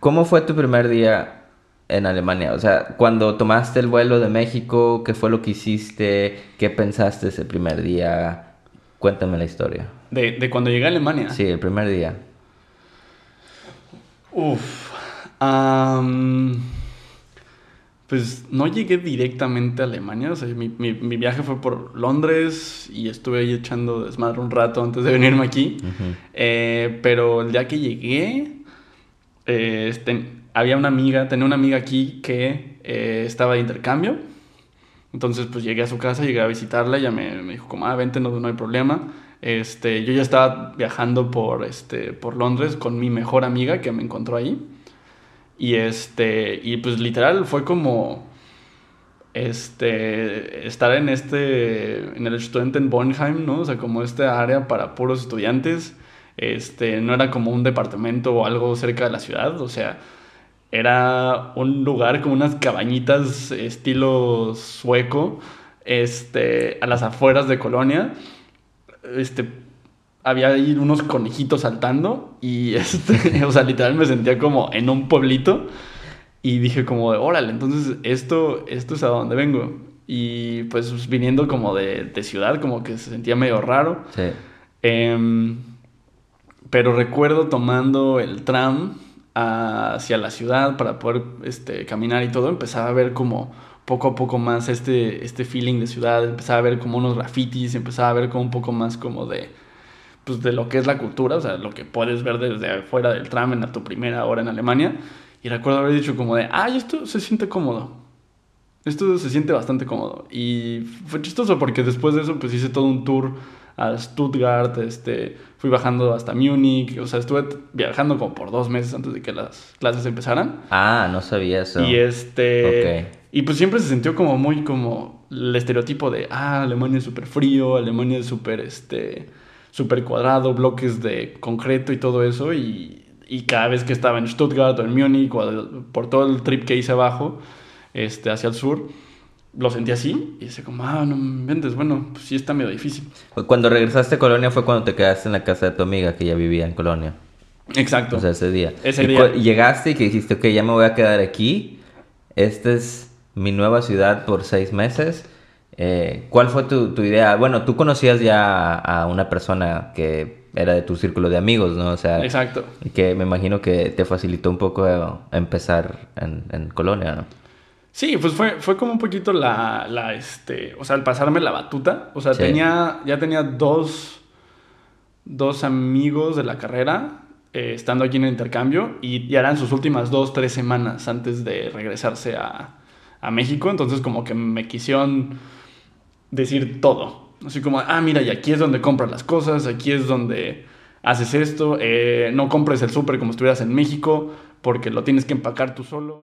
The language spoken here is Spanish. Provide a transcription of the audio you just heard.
¿Cómo fue tu primer día en Alemania? O sea, cuando tomaste el vuelo de México, ¿qué fue lo que hiciste? ¿Qué pensaste ese primer día? Cuéntame la historia. De, de cuando llegué a Alemania. Sí, el primer día. Uf. pues no llegué directamente a Alemania. O sea, mi, mi- mi viaje fue por Londres y estuve ahí echando desmadre un rato antes de venirme aquí. Eh, pero el día que llegué, eh, este, había una amiga, tenía una amiga aquí que eh, estaba de intercambio. Entonces, pues llegué a su casa, llegué a visitarla, ella me, me dijo como, ah, vente, no, no hay problema. Este, yo ya estaba viajando por, este, por Londres con mi mejor amiga que me encontró ahí. Y este, y pues literal fue como, este, estar en este, en el Studentenwohnheim, ¿no? O sea, como esta área para puros estudiantes. Este, no era como un departamento o algo cerca de la ciudad, o sea, era un lugar con unas cabañitas estilo sueco, este, a las afueras de Colonia. Este, había ahí unos conejitos saltando y este, o sea, literal me sentía como en un pueblito y dije como de, órale, entonces esto, esto es a donde vengo. Y pues viniendo como de, de ciudad, como que se sentía medio raro. Sí. Em, pero recuerdo tomando el tram hacia la ciudad para poder este, caminar y todo, empezaba a ver como poco a poco más este, este feeling de ciudad, empezaba a ver como unos grafitis, empezaba a ver como un poco más como de, pues, de lo que es la cultura, o sea, lo que puedes ver desde afuera del tram en tu primera hora en Alemania. Y recuerdo haber dicho como de, ay, esto se siente cómodo. Esto se siente bastante cómodo. Y fue chistoso porque después de eso pues hice todo un tour a Stuttgart, este, fui bajando hasta Múnich, o sea, estuve viajando como por dos meses antes de que las clases empezaran. Ah, no sabía eso. Y este... Y pues siempre se sintió como muy como el estereotipo de, ah, Alemania es súper frío, Alemania es súper, este, súper cuadrado, bloques de concreto y todo eso. Y, y cada vez que estaba en Stuttgart o en Múnich o por todo el trip que hice abajo, este, hacia el sur, lo sentí así. Y decía como, ah, no me inventes, bueno, pues sí está medio difícil. Cuando regresaste a Colonia fue cuando te quedaste en la casa de tu amiga que ya vivía en Colonia. Exacto. O sea, ese día. Ese y día. llegaste y que dijiste, ok, ya me voy a quedar aquí. Esta es mi nueva ciudad por seis meses. Eh, ¿Cuál fue tu, tu idea? Bueno, tú conocías ya a, a una persona que era de tu círculo de amigos, ¿no? O sea, Exacto. que me imagino que te facilitó un poco eh, empezar en, en Colonia, ¿no? Sí, pues fue, fue como un poquito la, la, este, o sea, el pasarme la batuta. O sea, Sí. tenía, ya tenía dos, dos amigos de la carrera eh, estando aquí en el intercambio y ya eran sus últimas dos, tres semanas antes de regresarse a, a México. Entonces como que me quisieron decir todo. Así como, ah, mira, y aquí es donde compras las cosas, aquí es donde haces esto, eh, no compres el súper como estuvieras en México porque lo tienes que empacar tú solo.